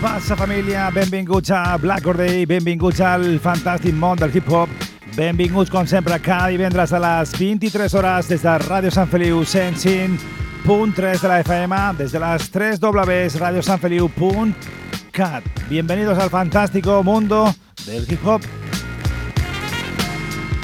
Passa, família? Benvinguts a Black Corday, benvinguts al fantàstic món del hip-hop. Benvinguts, com sempre, cada divendres a les 23 hores des de Ràdio Sant Feliu 105.3 de la FM, des de les 3 Ws, radiosanfeliu.cat. Bienvenidos al fantástico mundo del hip-hop.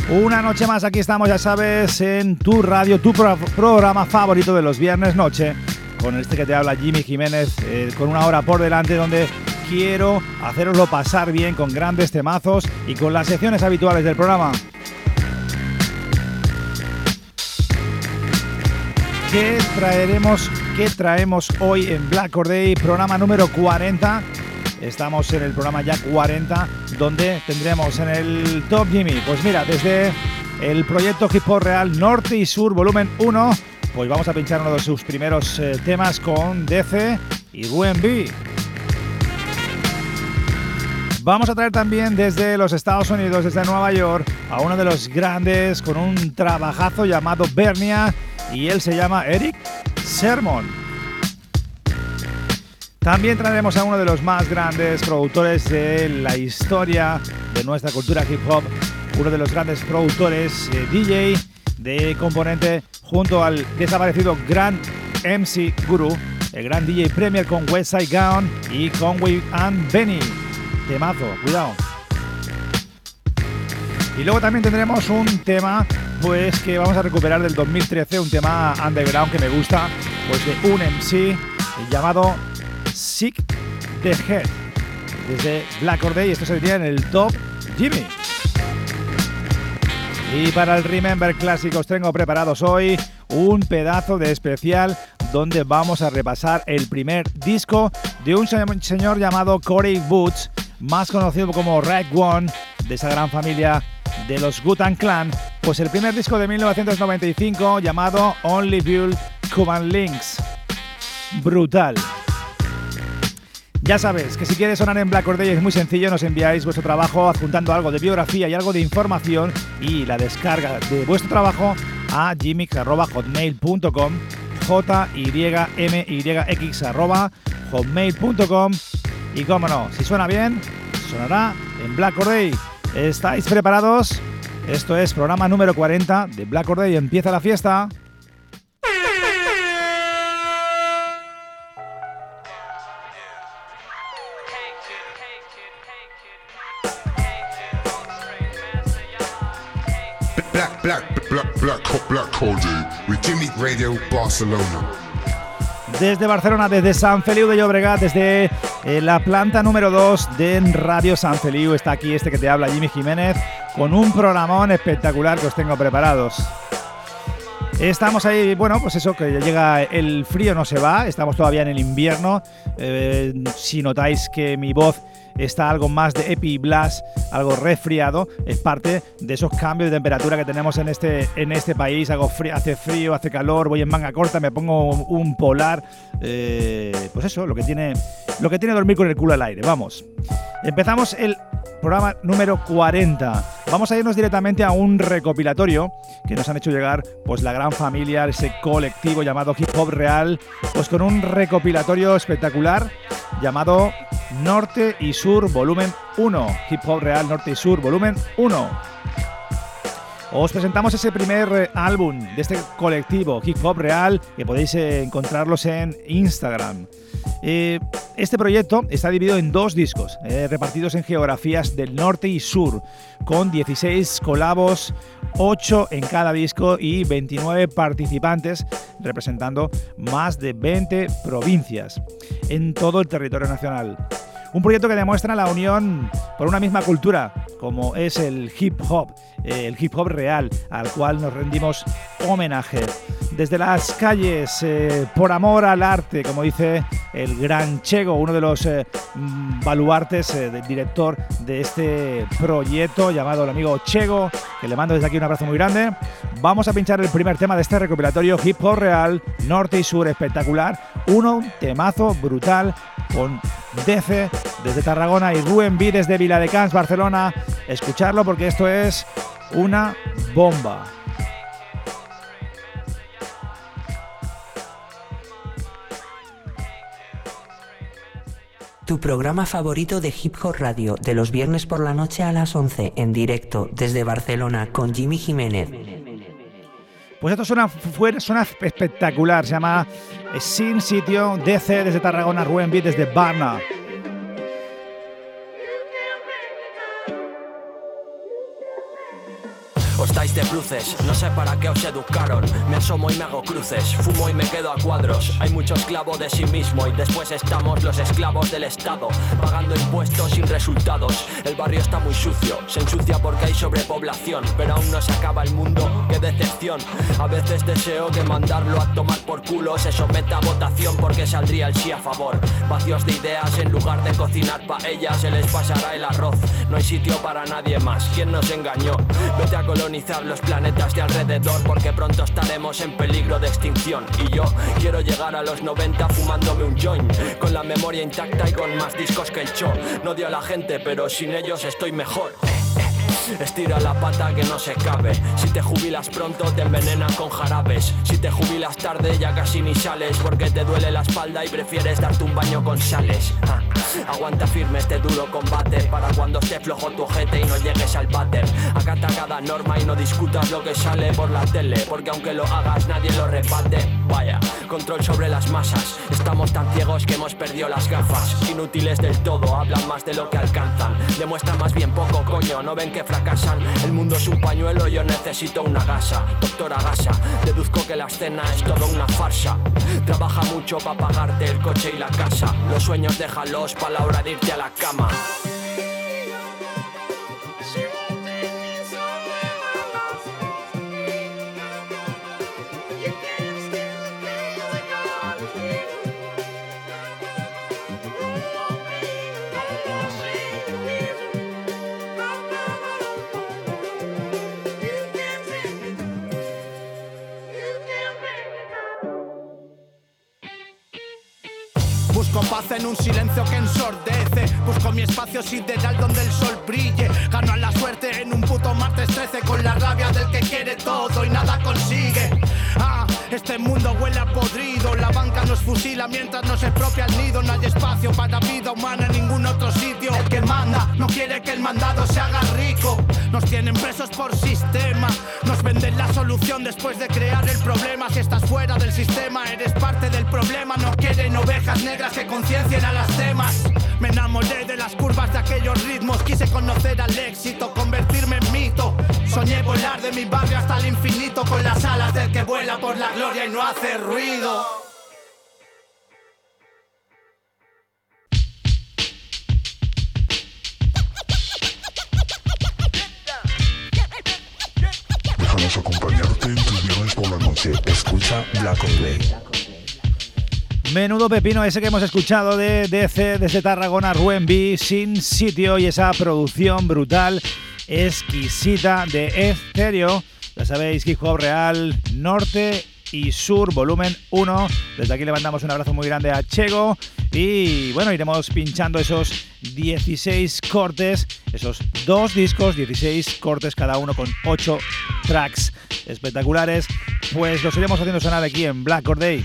Una noche más, aquí estamos, ya sabes, en tu radio, tu pro programa favorito de los viernes noche con este que te habla Jimmy Jiménez, eh, con una hora por delante donde quiero haceroslo pasar bien con grandes temazos y con las secciones habituales del programa. ¿Qué traeremos, qué traemos hoy en Black Day, programa número 40? Estamos en el programa ya 40, donde tendremos en el Top Jimmy, pues mira, desde el proyecto Hip Hop Real Norte y Sur, volumen 1, pues vamos a pinchar uno de sus primeros eh, temas con DC y B. Vamos a traer también desde los Estados Unidos, desde Nueva York, a uno de los grandes con un trabajazo llamado Bernia y él se llama Eric Sermon. También traeremos a uno de los más grandes productores de la historia de nuestra cultura hip hop, uno de los grandes productores, eh, DJ de componente junto al desaparecido Gran MC Guru, el gran DJ Premier con Westside Gun y Conway and Benny. Temazo, cuidado. Y luego también tendremos un tema pues que vamos a recuperar del 2013, un tema underground que me gusta, pues de un MC llamado Sick the Head. Desde Black Or Day, esto se en el Top Jimmy. Y para el Remember Clásicos tengo preparados hoy un pedazo de especial donde vamos a repasar el primer disco de un señor llamado Corey Boots, más conocido como Red One, de esa gran familia de los Gutan Clan, pues el primer disco de 1995 llamado Only Build Cuban Links. Brutal. Ya sabes que si quieres sonar en Black Or Day es muy sencillo, nos enviáis vuestro trabajo adjuntando algo de biografía y algo de información y la descarga de vuestro trabajo a gmix.hotmail.com j y m y hotmail.com y cómo no, si suena bien, sonará en Black Or Day. ¿Estáis preparados? Esto es programa número 40 de Black Or Day. Empieza la fiesta. Radio Barcelona. Desde Barcelona, desde San Feliu de Llobregat, desde eh, la planta número 2 de Radio San Feliu, está aquí este que te habla, Jimmy Jiménez, con un programón espectacular que os tengo preparados. Estamos ahí, bueno, pues eso, que llega el frío, no se va, estamos todavía en el invierno. Eh, si notáis que mi voz está algo más de Epi Blast, algo resfriado, es parte de esos cambios de temperatura que tenemos en este, en este país. Hago frío, hace frío, hace calor, voy en manga corta, me pongo un polar. Eh, pues eso, lo que, tiene, lo que tiene dormir con el culo al aire. Vamos. Empezamos el programa número 40. Vamos a irnos directamente a un recopilatorio que nos han hecho llegar pues la gran familia, ese colectivo llamado Hip Hop Real, pues con un recopilatorio espectacular llamado Norte y Sur Volumen 1. Hip Hop Real Norte y Sur Volumen 1. Os presentamos ese primer eh, álbum de este colectivo Hip Hop Real que podéis eh, encontrarlos en Instagram. Eh, este proyecto está dividido en dos discos, repartidos en geografías del norte y sur, con 16 colabos, 8 en cada disco y 29 participantes, representando más de 20 provincias en todo el territorio nacional. Un proyecto que demuestra la unión por una misma cultura, como es el hip hop, eh, el hip hop real, al cual nos rendimos homenaje. Desde las calles, eh, por amor al arte, como dice el gran Chego, uno de los eh, mm, baluartes del director de este proyecto llamado el amigo Chego, que le mando desde aquí un abrazo muy grande. Vamos a pinchar el primer tema de este recopilatorio hip hop real, norte y sur espectacular, uno temazo brutal con DC desde Tarragona y Rubén B desde Viladecans, Barcelona. Escucharlo porque esto es una bomba. Tu programa favorito de Hip Hop Radio, de los viernes por la noche a las 11, en directo desde Barcelona con Jimmy Jiménez. Pues esto suena, suena espectacular, se llama Sin Sitio, DC desde Tarragona, Rubén B desde Barna. Os dais de bruces, no sé para qué os educaron. Me asomo y me hago cruces, fumo y me quedo a cuadros. Hay mucho esclavo de sí mismo y después estamos los esclavos del Estado, pagando impuestos sin resultados. El barrio está muy sucio, se ensucia porque hay sobrepoblación, pero aún no se acaba el mundo. Qué decepción. A veces deseo que mandarlo a tomar por culo se someta a votación porque saldría el sí a favor. Vacíos de ideas en lugar de cocinar ella se les pasará el arroz. No hay sitio para nadie más. ¿Quién nos engañó? Vete a los planetas de alrededor porque pronto estaremos en peligro de extinción. Y yo quiero llegar a los 90 fumándome un joint, con la memoria intacta y con más discos que el show. No odio a la gente, pero sin ellos estoy mejor. Estira la pata que no se cabe. Si te jubilas pronto te envenenan con jarabes. Si te jubilas tarde ya casi ni sales porque te duele la espalda y prefieres darte un baño con sales. Ah, aguanta firme este duro combate para cuando esté flojo tu ojete y no llegues al váter. Acata cada norma y no discutas lo que sale por la tele porque aunque lo hagas nadie lo rebate. Vaya, control sobre las masas. Estamos tan ciegos que hemos perdido las gafas. Inútiles del todo, hablan más de lo que alcanzan. Demuestran más bien poco, coño, no ven que el mundo es un pañuelo, yo necesito una gasa. Doctora Gasa, deduzco que la escena es toda una farsa. Trabaja mucho para pagarte el coche y la casa. Los sueños déjalos para la hora de irte a la cama. En un silencio que ensordece. Busco mi espacio sideral donde el sol brille. Gano a la suerte en un puto martes 13 con la rabia del que quiere todo y nada consigue. Este mundo huele podrido. La banca nos fusila mientras nos expropia el nido. No hay espacio para vida humana en ningún otro sitio. El que manda no quiere que el mandado se haga rico. Nos tienen presos por sistema. Nos venden la solución después de crear el problema. Si estás fuera del sistema, eres parte del problema. No quieren ovejas negras que conciencien a las temas. Me enamoré de las curvas de aquellos ritmos. Quise conocer al éxito, convertirme en mito. Soñé volar de mi barrio hasta el infinito con las alas del que vuela por la gloria y no hace ruido. acompañarte en tus viernes por la noche. Escucha Black Menudo pepino ese que hemos escuchado de DC desde Tarragona, Ruen B, Sin Sitio y esa producción brutal, exquisita de Estéreo. Ya sabéis, hip hop real, norte y Sur, volumen 1. Desde aquí le mandamos un abrazo muy grande a Chego. Y bueno, iremos pinchando esos 16 cortes, esos dos discos, 16 cortes cada uno con 8 tracks espectaculares. Pues los iremos haciendo sonar aquí en Black Day.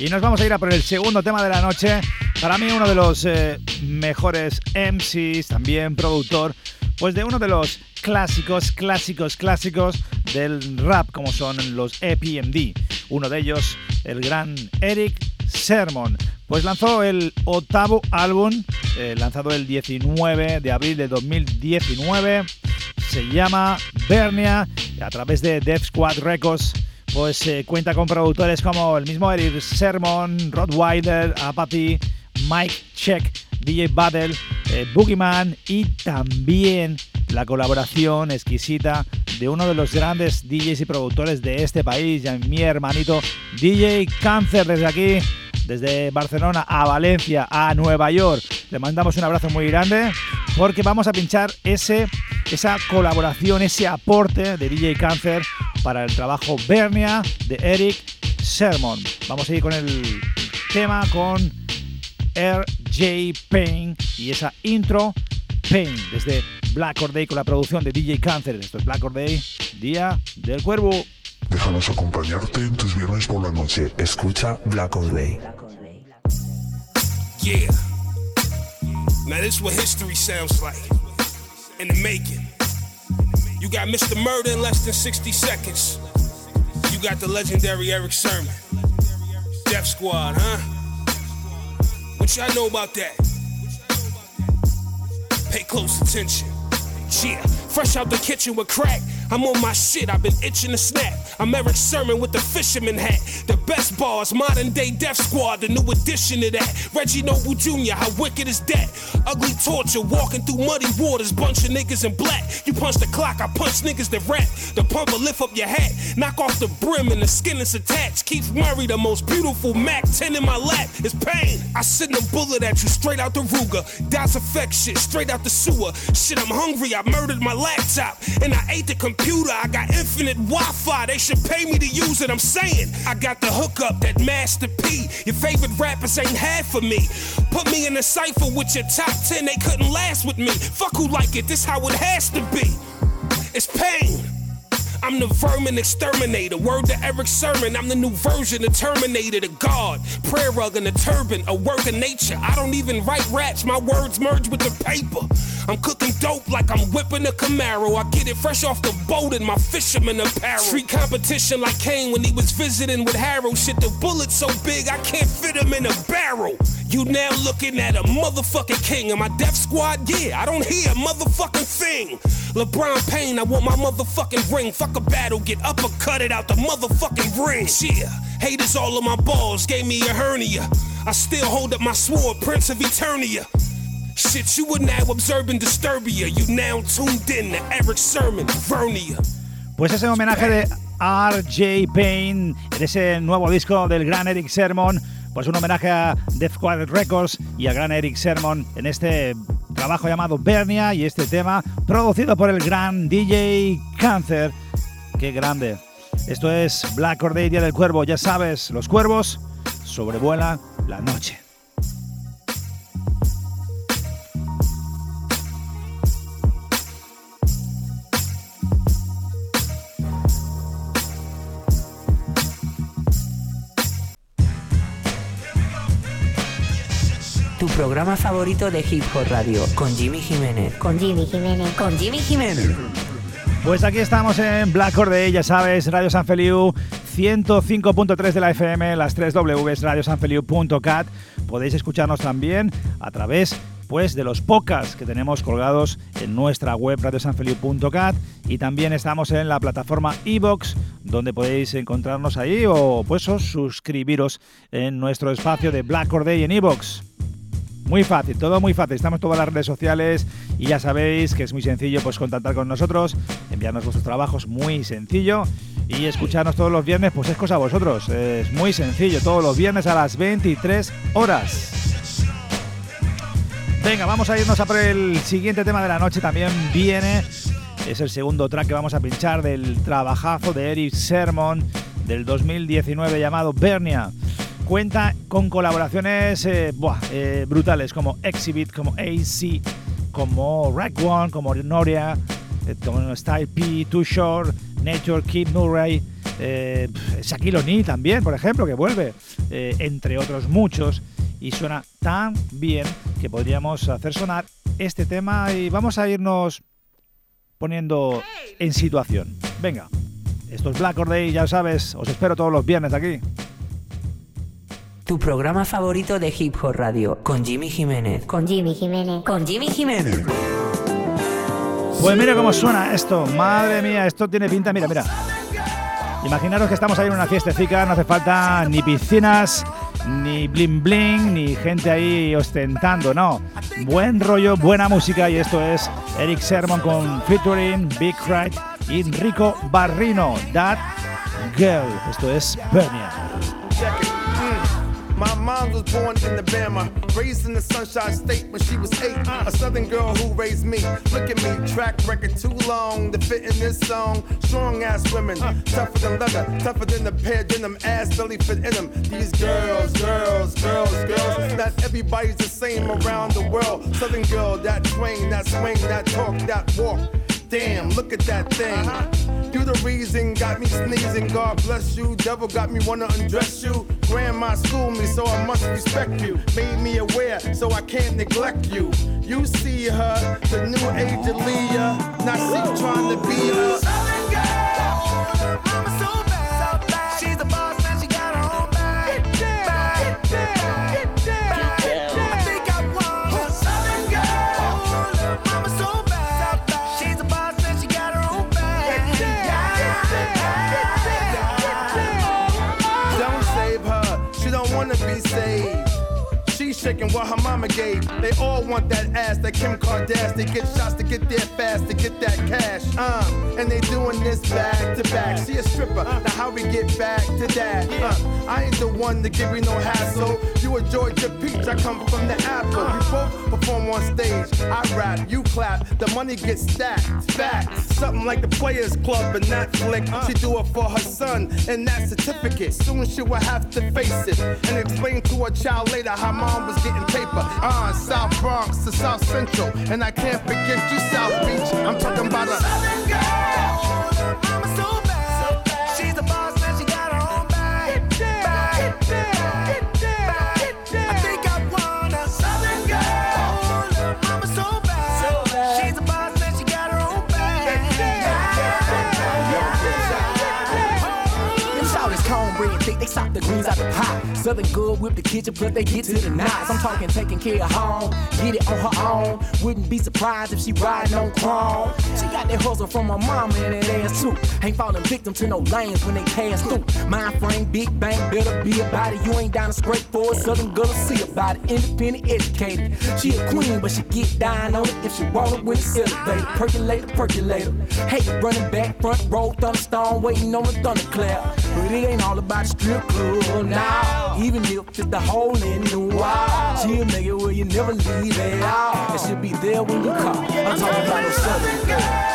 Y nos vamos a ir a por el segundo tema de la noche. Para mí uno de los eh, mejores MCs, también productor, pues de uno de los clásicos, clásicos, clásicos del rap, como son los EPMD. Uno de ellos, el gran Eric Sermon. Pues lanzó el octavo álbum, eh, lanzado el 19 de abril de 2019. Se llama Bernia, a través de Death Squad Records pues eh, cuenta con productores como el mismo Eric Sermon, Rod Wilder, Apathy, Mike Check, DJ Battle, eh, Boogeyman y también la colaboración exquisita de uno de los grandes DJs y productores de este país, mi hermanito DJ Cáncer desde aquí, desde Barcelona a Valencia, a Nueva York. Le mandamos un abrazo muy grande porque vamos a pinchar ese, esa colaboración, ese aporte de DJ Cáncer para el trabajo Bernia de Eric Sermon. Vamos a ir con el tema con RJ Payne y esa intro Pain desde Black Or Day con la producción de DJ Cancer. Esto es Black Or Day, Día del Cuervo. Déjanos acompañarte en tus viernes por la noche. Escucha Black Or Day. Yeah. Now this is what history sounds like in the making. You got Mr. Murder in less than 60 seconds. You got the legendary Eric Sermon. Death Squad, huh? What y'all know about that? Pay close attention. Yeah, fresh out the kitchen with crack. I'm on my shit, I've been itching to snap. I'm Eric Sermon with the fisherman hat. The best bars, modern day death squad, the new addition to that. Reggie Noble Jr., how wicked is that? Ugly torture, walking through muddy waters, bunch of niggas in black. You punch the clock, I punch niggas that rap. The pumper lift up your hat, knock off the brim and the skin is attached. Keith Murray, the most beautiful Mac 10 in my lap, is pain. I send a bullet at you straight out the Ruger. That's effect shit, straight out the sewer. Shit, I'm hungry, I murdered my laptop. And I ate the computer computer. I got infinite Wi-Fi. They should pay me to use it. I'm saying I got the hookup, that Master P. Your favorite rappers ain't had for me. Put me in a cipher with your top ten. They couldn't last with me. Fuck who like it. This how it has to be. It's pain. I'm the vermin exterminator. Word to Eric Sermon. I'm the new version of Terminator, the God. Prayer rug and a turban, a work of nature. I don't even write raps. My words merge with the paper. I'm cooking dope like I'm whipping a Camaro. I get it fresh off the boat in my fisherman apparel. Street competition like Kane when he was visiting with Harrow. Shit, the bullet's so big I can't fit him in a barrel. You now looking at a motherfucking king. of my death squad, yeah, I don't hear a motherfucking thing. LeBron Payne, I want my motherfucking ring. Fuck a battle, get uppercut it out the motherfucking ring. Yeah, haters all of my balls gave me a hernia. I still hold up my sword, Prince of Eternia. Shit, you were now observing Disturbia. You now tuned in to Eric Sermon, Vernia. Pues ese homenaje de RJ Payne en ese nuevo disco del gran Eric Sermon pues un homenaje a Death Squad Records y al gran Eric Sermon en este trabajo llamado Bernia y este tema producido por el gran DJ Cancer. ¡Qué grande! Esto es Black Day, Día del Cuervo. Ya sabes, los cuervos sobrevuelan la noche. tu programa favorito de Hip Hop Radio, con Jimmy Jiménez. Con Jimmy Jiménez. Con Jimmy Jiménez. Pues aquí estamos en Black Day, ya sabes, Radio San Feliu 105.3 de la FM, las 3 Ws, radiosanfeliu.cat. Podéis escucharnos también a través pues de los podcasts que tenemos colgados en nuestra web radiosanfeliu.cat y también estamos en la plataforma iBox donde podéis encontrarnos ahí o pues suscribiros en nuestro espacio de Black Day en iBox. Muy fácil, todo muy fácil. Estamos todas las redes sociales y ya sabéis que es muy sencillo pues contactar con nosotros, enviarnos vuestros trabajos, muy sencillo. Y escucharnos todos los viernes, pues es cosa vosotros. Es muy sencillo, todos los viernes a las 23 horas. Venga, vamos a irnos a por el siguiente tema de la noche. También viene, es el segundo track que vamos a pinchar del trabajazo de Eric Sermon del 2019 llamado Bernia cuenta con colaboraciones eh, eh, brutales como Exhibit, como AC, como Rack One, como Noria, eh, Style P, Too Short, Nature, Kid Murray, Shaquille O'Neal también, por ejemplo, que vuelve, entre otros muchos. Y suena tan bien que podríamos hacer sonar este tema y vamos a irnos poniendo en situación. Venga, esto es Black Or Day, ya sabes, os espero todos los viernes aquí. Tu programa favorito de Hip Hop Radio, con Jimmy Jiménez. Con Jimmy Jiménez. Con Jimmy Jiménez. Pues mira cómo suena esto, madre mía, esto tiene pinta, mira, mira. Imaginaros que estamos ahí en una fiestecica, no hace falta ni piscinas, ni bling bling, ni gente ahí ostentando, no. Buen rollo, buena música y esto es Eric Sermon con featuring Big Cry y Rico Barrino, That Girl. Esto es Bernia. My mom was born in Alabama, raised in the Sunshine State when she was eight. A Southern girl who raised me. Look at me, track record too long to fit in this song. Strong ass women, tougher than leather, tougher than the pair denim, ass belly fit in them. These girls, girls, girls, girls. Not everybody's the same around the world. Southern girl, that swing, that swing, that talk, that walk. Damn, look at that thing. You the reason got me sneezing. God bless you. Devil got me wanna undress you. Grandma schooled me, so I must respect you. Made me aware, so I can't neglect you. You see her, the new age of Leah. Now she trying to be her. Don't Shaking what her mama gave. They all want that ass, that Kim Kardashian. They get shots to get there fast, to get that cash. Uh, and they doing this back to back. She a stripper, now how we get back to that? Uh, I ain't the one to give you no hassle. You a Georgia peach, I come from the apple. We both perform on stage. I rap, you clap, the money gets stacked. Facts, something like the Players Club and flick. She do it for her son and that certificate. Soon she will have to face it and explain to her child later how mom was getting paper. Uh, South Bronx to South Central, and I can't forget you, South Beach. I'm talking about a Southern girl. Southern good whip the kitchen, but they get to the knots. I'm talking taking care of home, get it on her own. Wouldn't be surprised if she riding on chrome. She got that hustle from her mama and that ass too. Ain't falling victim to no lanes when they pass through. Mind frame, big bang, better be about it. You ain't down to scrape for it. Southern girl, see about it. Independent, educated. She a queen, but she get down on it if she want it when it's elevated. Percolator, percolator. Hey, running back, front row, thunderstorm, waiting on the thunderclap. But it ain't all about strip club now. Even if hole in the wall, she'll make it where you never leave. And she'll be there when you call. I'm talking about no southern girl.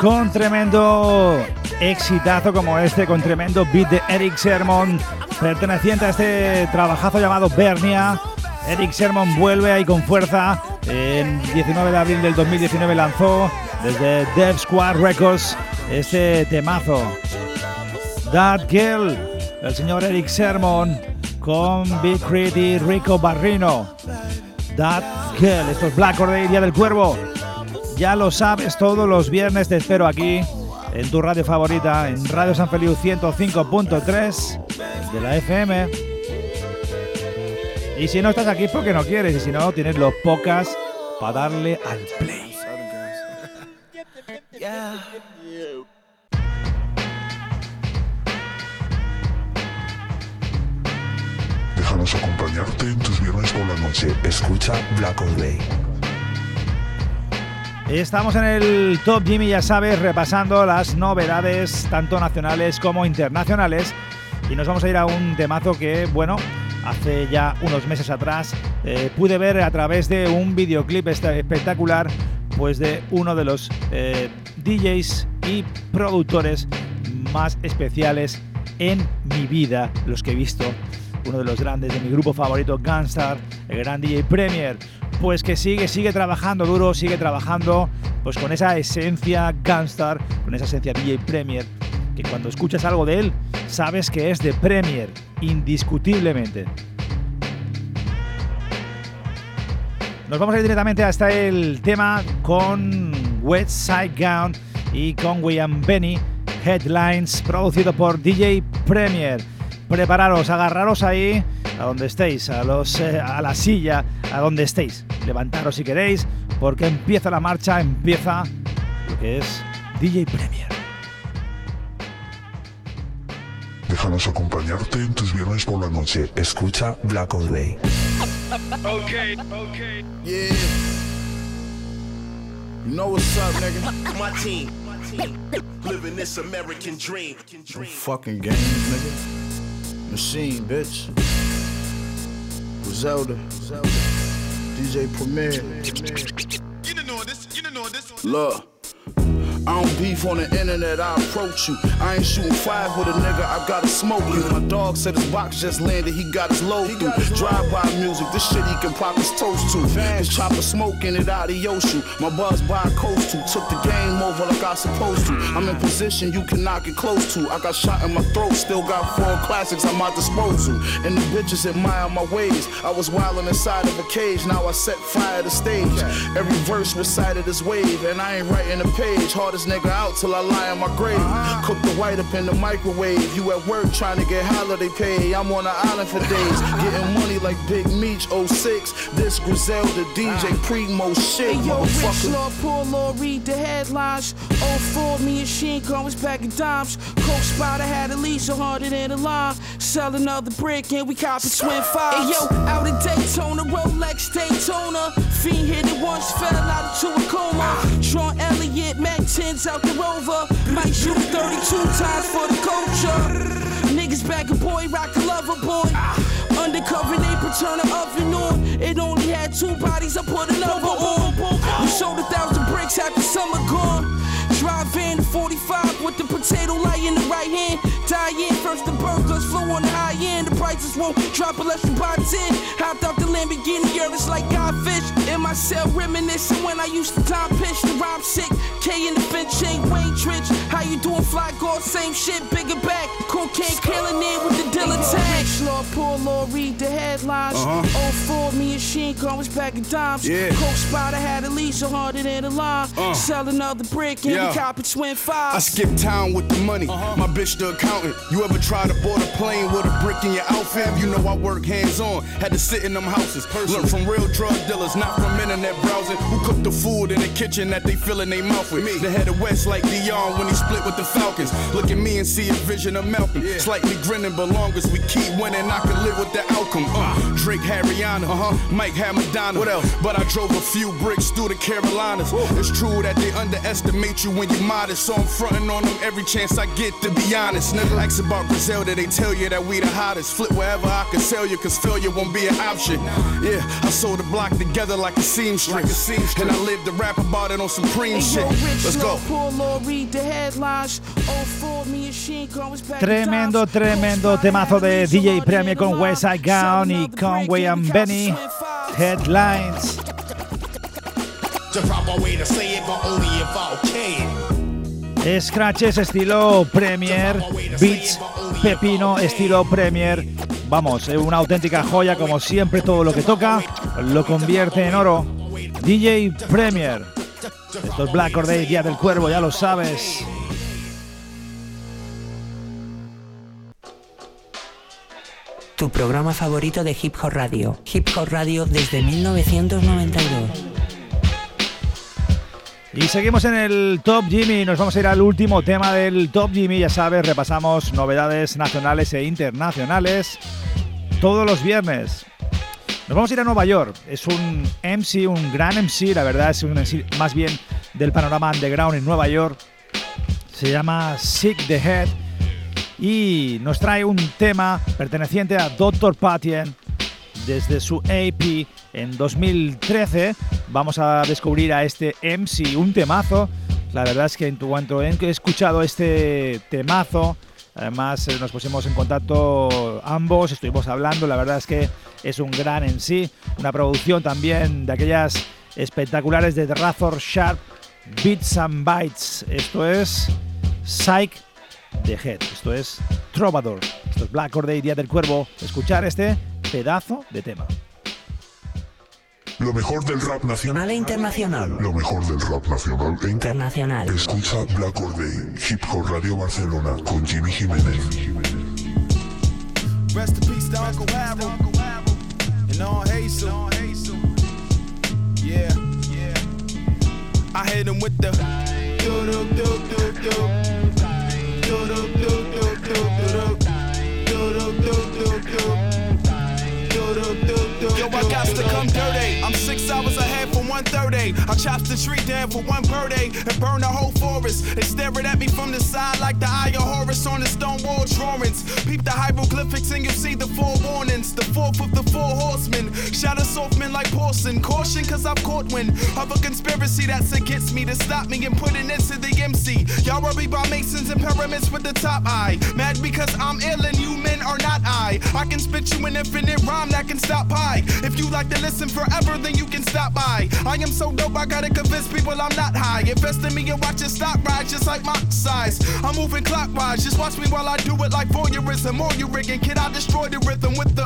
Con tremendo exitazo como este, con tremendo beat de Eric Sermon, perteneciente a este trabajazo llamado Bernia. Eric Sermon vuelve ahí con fuerza. En 19 de abril del 2019 lanzó desde Dev Squad Records este temazo. That Girl, el señor Eric Sermon con Big Crit y Rico Barrino. That Girl, esto es Black Order, Día del Cuervo. Ya lo sabes, todos los viernes te espero aquí en tu radio favorita, en Radio San Feliu 105.3 de la FM. Y si no estás aquí es porque no quieres, y si no, tienes los pocas para darle al play. Acompañarte en tus viernes por la noche. Escucha Black Day. Estamos en el Top Jimmy, ya sabes, repasando las novedades tanto nacionales como internacionales. Y nos vamos a ir a un temazo que, bueno, hace ya unos meses atrás eh, pude ver a través de un videoclip espectacular, pues de uno de los eh, DJs y productores más especiales en mi vida, los que he visto. Uno de los grandes de mi grupo favorito, Gunstar, el gran DJ Premier, pues que sigue, sigue trabajando duro, sigue trabajando pues con esa esencia Gunstar, con esa esencia DJ Premier, que cuando escuchas algo de él, sabes que es de Premier, indiscutiblemente. Nos vamos a ir directamente hasta el tema con West Side Gown y con William Benny, Headlines, producido por DJ Premier. Prepararos, agarraros ahí, a donde estéis, a, los, eh, a la silla, a donde estéis. Levantaros si queréis, porque empieza la marcha, empieza lo que es DJ Premier. Déjanos acompañarte en tus viernes por la noche. Escucha Black All Day. Okay, okay. Yeah. You know what's up, nigga? My team. Living this American dream. No fucking games, nigga. Machine, bitch. Griselda. DJ Premier. You know this, you know this. Look. I don't beef on the internet, I approach you. I ain't shooting five with a nigga, I gotta smoke you. My dog said his box just landed, he got his load through. Drive by music, this shit he can pop his toast to. His chopper smoking it out of Yoshu. My buzz by coast to. Took the game over like I supposed to. I'm in position you cannot get close to. I got shot in my throat, still got four classics at my disposal. And the bitches admire my ways. I was wildin' inside of a cage, now I set fire to stage. Every verse recited is wave, and I ain't writing a page. Hard this nigga out till I lie in my grave. Cook the white up in the microwave. You at work trying to get holiday pay. I'm on the island for days. Getting money like Big Meech 06. This Griselda DJ Primo shit. Hey, yo, Rich. Lord, poor Lord, read the headlines. 04, me and Sheen was back in dimes. Coke Spider had at least a hundred in the line. Sell another brick and we copy twin five. Hey, yo, out in Daytona, Rolex Daytona. Fiend hit it once, fell out into a coma. Sean Elliott, Mac 10s out the rover. Might shoot 32 times for the culture. Niggas back a boy, rock a lover boy. Undercover, they turn the oven on. It only had two bodies, I put another on. We sold a thousand bricks after summer gone. Drive in 45 with the potato light in the right hand. Die in first the burgers flow on the high end. The prices won't drop unless you buy 10. Hopped out the Lamborghini, yeah, it's like Godfish. In my cell, reminiscing when I used to time pitch. The rhyme sick, K in the bench, ain't Wayne Trich. How you doing, fly guard? Same shit, bigger back. Cocaine killing it with the dealer tag. Rich Lord, poor Lord, read the headlines. Uh-huh. 04, me and Sheen was back in dimes. Yeah. Coke Spider had at least a hundred in the line. Uh. Sell another brick and Yeah. we copy twin I fives. skip town with the money. My bitch the accountant. You ever try to board a plane with a brick in your outfit? You know I work hands on. Had to sit in them houses. Learn from real drug dealers, not from internet browsing. Who cook the food in the kitchen that they fill in their mouth with? Me. The head of West like Dion when he split with the Falcons. Look at me and see a vision of Malcolm. Slightly grinning, but long as we keep winning, I can live with the outcome. Uh, Drake had Rihanna, uh-huh. Mike had Madonna. What else? But I drove a few bricks through the Carolinas. It's true that they underestimate you when you're modest, so I'm fronting on them every chance I get. To be honest, nigga, ask about Griselda, they tell you that we the hottest. Flip wherever I can sell you, cause failure won't be an option. Yeah, I sold the block together like a seamstress, and I lived to rap about it on Supreme Hey, shit. yo, Rich Let's go. Lord, poor Lord, read the headlines. 04, me and Sheen back Tremendo, tremendo temazo de at least a DJ Premier con line. West Side Sell Gown y another con brick and Benny. Headlines. Scratches estilo Premier, Beats Pepino estilo Premier. Vamos, es una auténtica joya como siempre todo lo que toca lo convierte en oro. DJ Premier. Esto es Black Or Day, Día del Cuervo, ya lo sabes. Tu programa favorito de Hip Hop Radio. Hip Hop Radio desde 1992. Y seguimos en el Top Jimmy, nos vamos a ir al último tema del Top Jimmy, ya sabes, repasamos novedades nacionales e internacionales todos los viernes. Nos vamos a ir a Nueva York, es un MC, un gran MC, la verdad es un MC más bien del panorama underground en Nueva York. Se llama Sick the Head y nos trae un tema perteneciente a Dr. Patien desde su AP en 2013. Vamos a descubrir a este MC, un temazo. La verdad es que en cuanto he escuchado este temazo, además eh, nos pusimos en contacto ambos, estuvimos hablando, la verdad es que es un gran en sí, una producción también de aquellas espectaculares de Razor Sharp, Beats and Bytes. Esto es Psych The Head, esto es Trovador, esto es Black Or Day, Día del Cuervo. Escuchar este pedazo de tema. Lo mejor del rap nacional e internacional. Lo mejor del rap nacional e internacional. Escucha Black Or Day, Hip Hop Radio Barcelona con Jimmy Jiménez. Rest in peace to Uncle Harold and all Hazel. Yeah, yeah. I hit him with the do do do do do do I got to come dirty. I'm six hours ahead for 130. I chop the tree down for one birthday and burn the whole forest. They staring at me from the side like the eye of Horus on the stone wall drawings. Peep the hieroglyphics and you'll see the four warnings. The fourth of the four horsemen. Shadow softmen like porcelain. Caution, cause I've caught wind of a conspiracy that's against me to stop me and put it into the MC. Y'all worry about masons and pyramids with the top eye. Mad because I'm ill and you men are not I. I can spit you an infinite rhyme that can stop pie. If you like to listen forever, then you can stop by. I am so dope, I gotta convince people I'm not high. Invest in me and watch it stop rise just like my size. I'm moving clockwise, just watch me while I do it like voyeurism. Or you rigging, kid, I destroy the rhythm with the.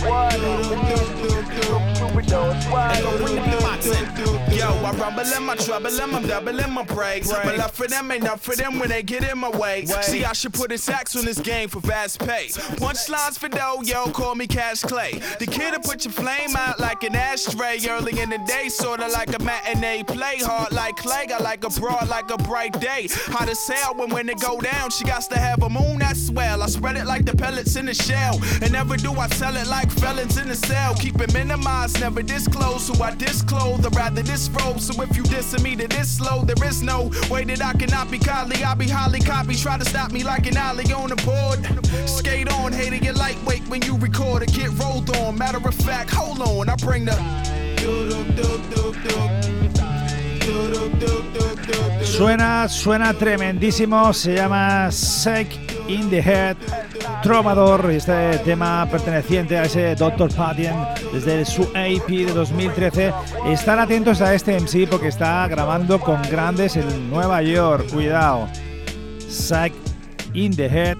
What? They gon' bring the beatbox in. I rumble in my trouble and I'm doubling my brakes. But love for them ain't enough for them when they get in my way. See, I should put a tax on this game for fast pay. Punchlines for dough, yo, call me Cash Clay. The kid will put your flame out like an ashtray early in the day, sorta like a matinee. Play hard like clay, got like a broad like a bright day. How to sail when when it go down, she got to have a moon that swell. I spread it like the pellets in the shell, and never do I sell it like felons in the cell. Keep it minimized, never disclose. who I disclose, or rather So if you dissing me to this slow, there is no way that I cannot be godly. I'll be highly copied. Try to stop me like an alley on the board. Skate on, hater, get lightweight when you record or get rolled on. Matter of fact, hold on, I bring the. Suena, suena tremendísimo, se llama Sick in the Head Trovador, este tema perteneciente a ese Dr. Patien desde su AP de 2013. Están atentos a este MC porque está grabando con grandes en Nueva York, cuidado. Sick in the Head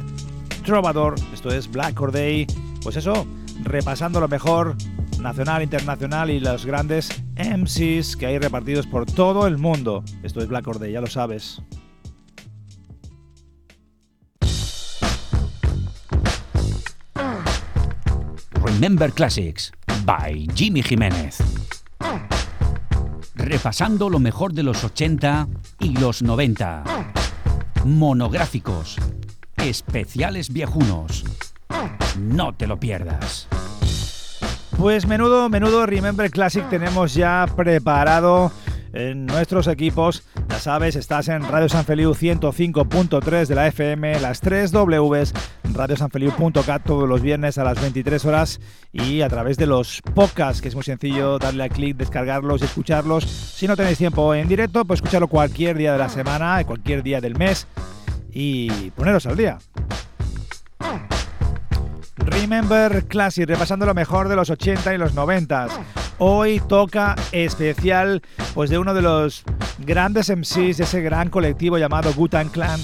Trovador, esto es Black Or Day, pues eso, repasando lo mejor nacional, internacional y los grandes MCs que hay repartidos por todo el mundo. Esto es Black Or Day, ya lo sabes. Remember Classics by Jimmy Jiménez. Repasando lo mejor de los 80 y los 90. Monográficos. Especiales viejunos. No te lo pierdas. Pues menudo, menudo Remember Classic tenemos ya preparado en nuestros equipos. Ya sabes, estás en Radio San Feliu 105.3 de la FM, las 3 Ws, radiosanfeliu.cat todos los viernes a las 23 horas y a través de los podcasts, que es muy sencillo darle a clic, descargarlos y escucharlos. Si no tenéis tiempo en directo, pues escucharlo cualquier día de la semana, cualquier día del mes y poneros al día. Remember Classic, repasando lo mejor de los 80 y los 90. Hoy toca especial pues de uno de los grandes MCs de ese gran colectivo llamado Gutan Clan,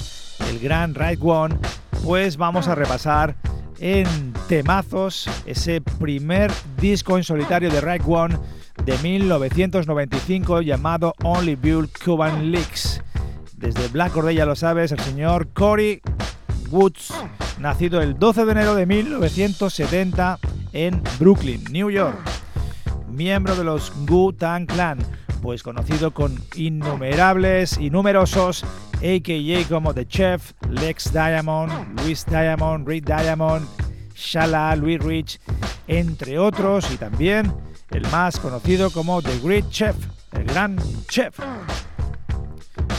el gran Right One. Pues vamos a repasar en temazos ese primer disco en solitario de Right One de 1995 llamado Only Build Cuban Leaks. Desde Black Or ya lo sabes, el señor Cory Woods, nacido el 12 de enero de 1970 en Brooklyn, New York. Miembro de los Wu-Tang Clan, pues conocido con innumerables y numerosos AKA como The Chef, Lex Diamond, Luis Diamond, Rick Diamond, Shala, Louis Rich, entre otros, y también el más conocido como The Great Chef, el gran chef.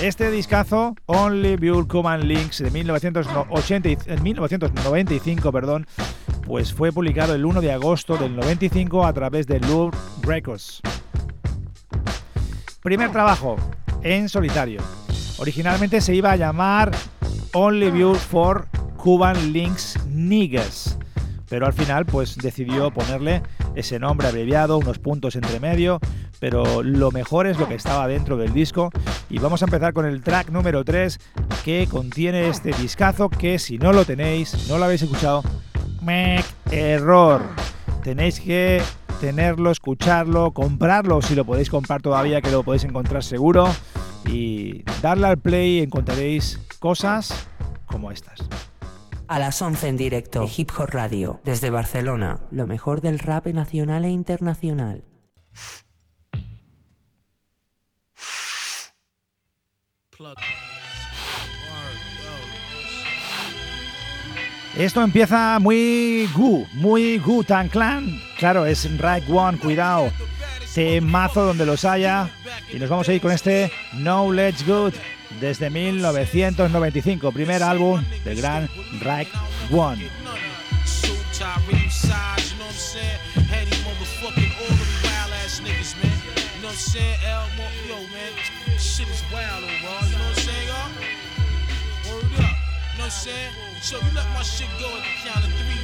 Este discazo, Only Build Command Links, de 1980, 1995, perdón, pues fue publicado el 1 de agosto del 95 a través de Louvre Records. Primer trabajo, en solitario. Originalmente se iba a llamar Only Build for Cuban Links Niggas, pero al final pues decidió ponerle ese nombre abreviado, unos puntos entre medio, pero lo mejor es lo que estaba dentro del disco. Y vamos a empezar con el track número 3 que contiene este discazo que si no lo tenéis, no lo habéis escuchado, me error. Tenéis que tenerlo, escucharlo, comprarlo si lo podéis comprar todavía, que lo podéis encontrar seguro. Y darle al play y encontraréis cosas como estas. A las 11 en directo, Hip Hop Radio, desde Barcelona, lo mejor del rap nacional e internacional. Esto empieza muy Gu, muy Gu Tan Clan. Claro, es Right One, cuidado. mazo donde los haya. Y nos vamos a ir con este Knowledge Good desde 1995, primer álbum del gran Right One. You let my shit go at the three,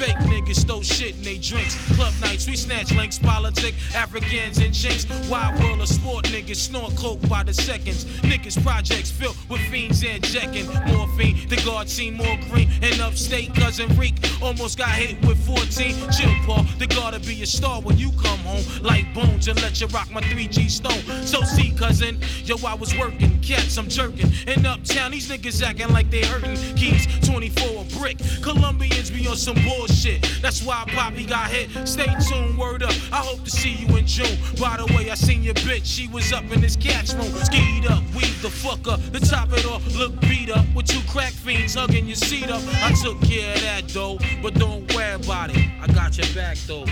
Fake niggas throw shit in they drinks. Club nights, we snatch links, politic, Africans and jinx. Wild world of sport niggas snort coke by the seconds. Niggas projects filled with fiends and jacking. Morphine, the guard seen more green. And upstate, cousin Reek almost got hit with 14. Chill, Paul, the gotta be a star when you come home. Like bones and let you rock my 3G stone. So see, cousin, yo, I was working, cats, I'm jerking. In uptown, these niggas acting like they hurting. Keys 24 a brick. Colombians be on some bullshit shit. That's why Poppy got hit. Stay tuned, word up. I hope to see you in June. By the way, I seen your bitch. She was up in this catch room. Skied up, weave the fuck up. The top it off, look beat up. With two crack fiends hugging your seat up. I took care of that though. But don't worry about it. I got your back though.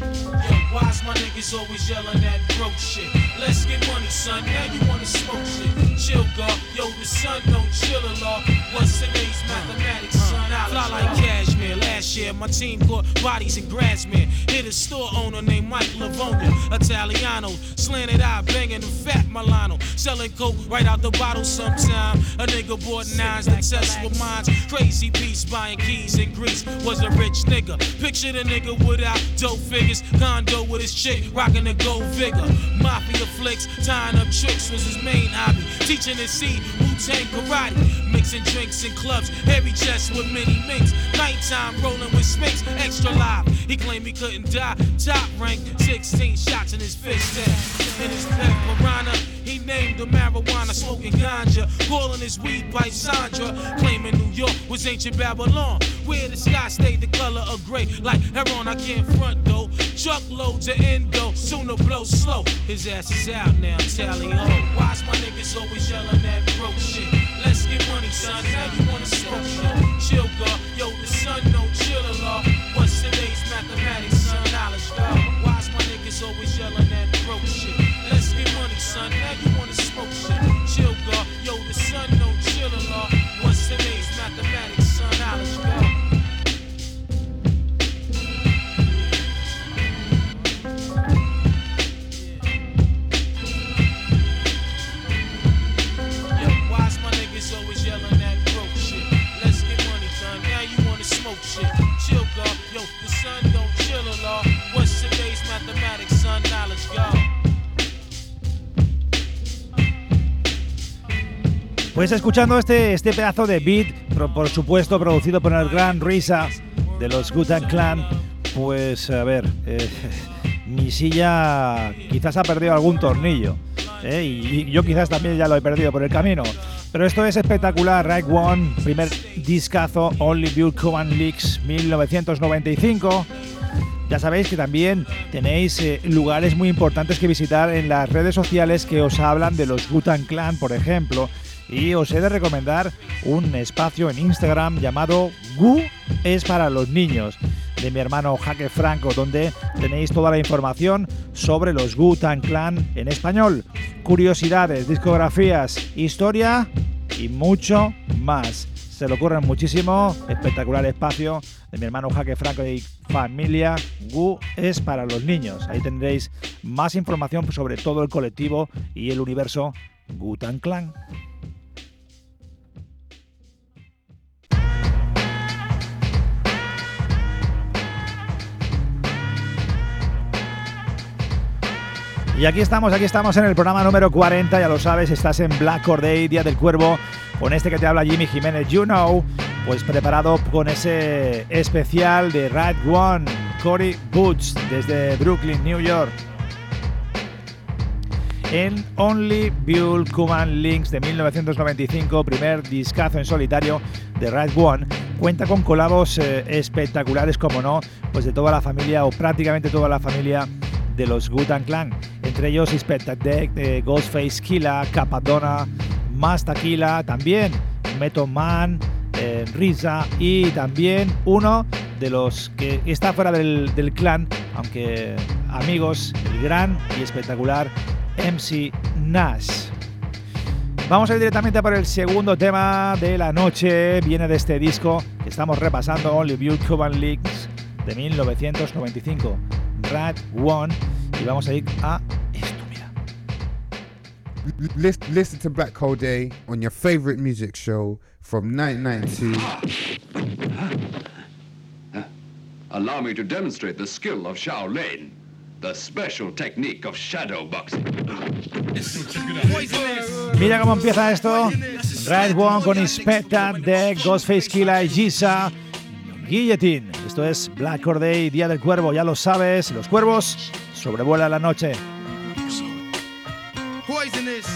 Yo, why's my niggas always yelling that broke shit? Let's get money, son. Now you wanna smoke shit. Chill, God. Yo, the sun don't chill a lot. What's today's mathematics, son? Fly like cashmere. Last year, my team caught bodies in Grassmere. Hit a store owner named Mike Lavonia. Italiano. Slanted eye, banging the fat Milano. Selling coke right out the bottle sometime. A nigga bought nines that test with mines. Crazy piece buying keys in Greece. Was a rich nigga. Picture the nigga without dope figures. Condo with his chick, rocking the gold vigor. Mafia flicks, tying up tricks was his main hobby. Teaching his seed, Wu Tang karate. Mixing drinks in clubs, heavy chest with many minks. Nighttime rolling with sminks, extra live. He claimed he couldn't die. Top rank, 16 shots in his fist. In his pet piranha, he named the marijuana smoking ganja. Calling his weed pipe Sandra. Claiming New York was ancient Babylon. Where the sky stayed the color of gray. Like heron, I can't front though. Truckloads of endo, sooner blow slow. His ass is out now, tally ho. Why's my niggas always yelling that broke shit? Let's get money, son. Now you wanna smoke shit? Chill, God. Yo, the sun don't Pues escuchando este, este pedazo de beat, por, supuesto producido por el gran Risa de los Gutan Clan, pues a ver, eh, mi silla quizás ha perdido algún tornillo. ¿eh? Y, yo quizás también ya lo he perdido por el camino. Pero esto es espectacular. Right One, primer discazo, Only Build Command Leaks 1995. Ya sabéis que también tenéis eh, lugares muy importantes que visitar en las redes sociales que os hablan de los Gutan Clan, por ejemplo. Y os he de recomendar un espacio en Instagram llamado Gu es para los niños de mi hermano Jaque Franco, donde tenéis toda la información sobre los Wu-Tang Clan en español, curiosidades, discografías, historia y mucho más. Se lo ocurren muchísimo, espectacular espacio de mi hermano Jaque Franco y familia. Wu es para los niños. Ahí tendréis más información sobre todo el colectivo y el universo Wu-Tang Clan. Y aquí estamos, aquí estamos en el programa número 40, ya lo sabes, estás en Black Day, Día del Cuervo, con este que te habla Jimmy Jiménez, You Know, pues preparado con ese especial de Ride One, Cory Boots, desde Brooklyn, New York. En Only Buell Cuban Links de 1995, primer discazo en solitario de Ride One, cuenta con colabos eh, espectaculares, como no, pues de toda la familia o prácticamente toda la familia de los Gutan Clan, entre ellos Inspector Deck, de Ghostface Killa, Capadona, Más Taquila, también Metal Man, eh, y también uno de los que está fuera del, del clan, aunque amigos, el gran y espectacular MC Nash. Vamos a ir directamente por el segundo tema de la noche. Viene de este disco que estamos repasando, Only View Cuban Leaks de 1995. Rat One y vamos a ir a esto, mira. Listen, listen to Black Hole Day on your favorite music show from 1992. Allow me to demonstrate the skill of Shaolin, the special technique of shadow boxing. Mira cómo empieza esto. Red One con Inspector de Ghostface Killa y Giza. Guillotine. Esto es Black Or Day, Día del Cuervo, ya lo sabes. Los cuervos sobrevuelan la noche. Poisonous.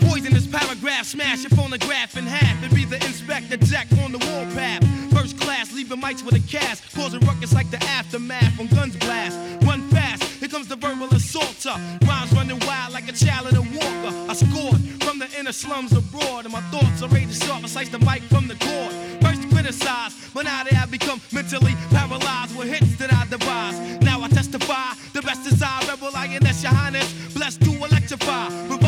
Poisonous paragraph, smash your phonograph in half and be the inspector jack on the warpath. First class, leaving mics with a cast, causing ruckus like the aftermath when guns blast. Comes the verbal assaulter. Rhymes running wild like a child in a walker. I scored from the inner slums abroad, and my thoughts are ready to sharp. I slice the mic from the cord. First criticized, but now they have become mentally paralyzed with hits that I devise. Now I testify, the best is I, rebel lioness, your highness, blessed to electrify. With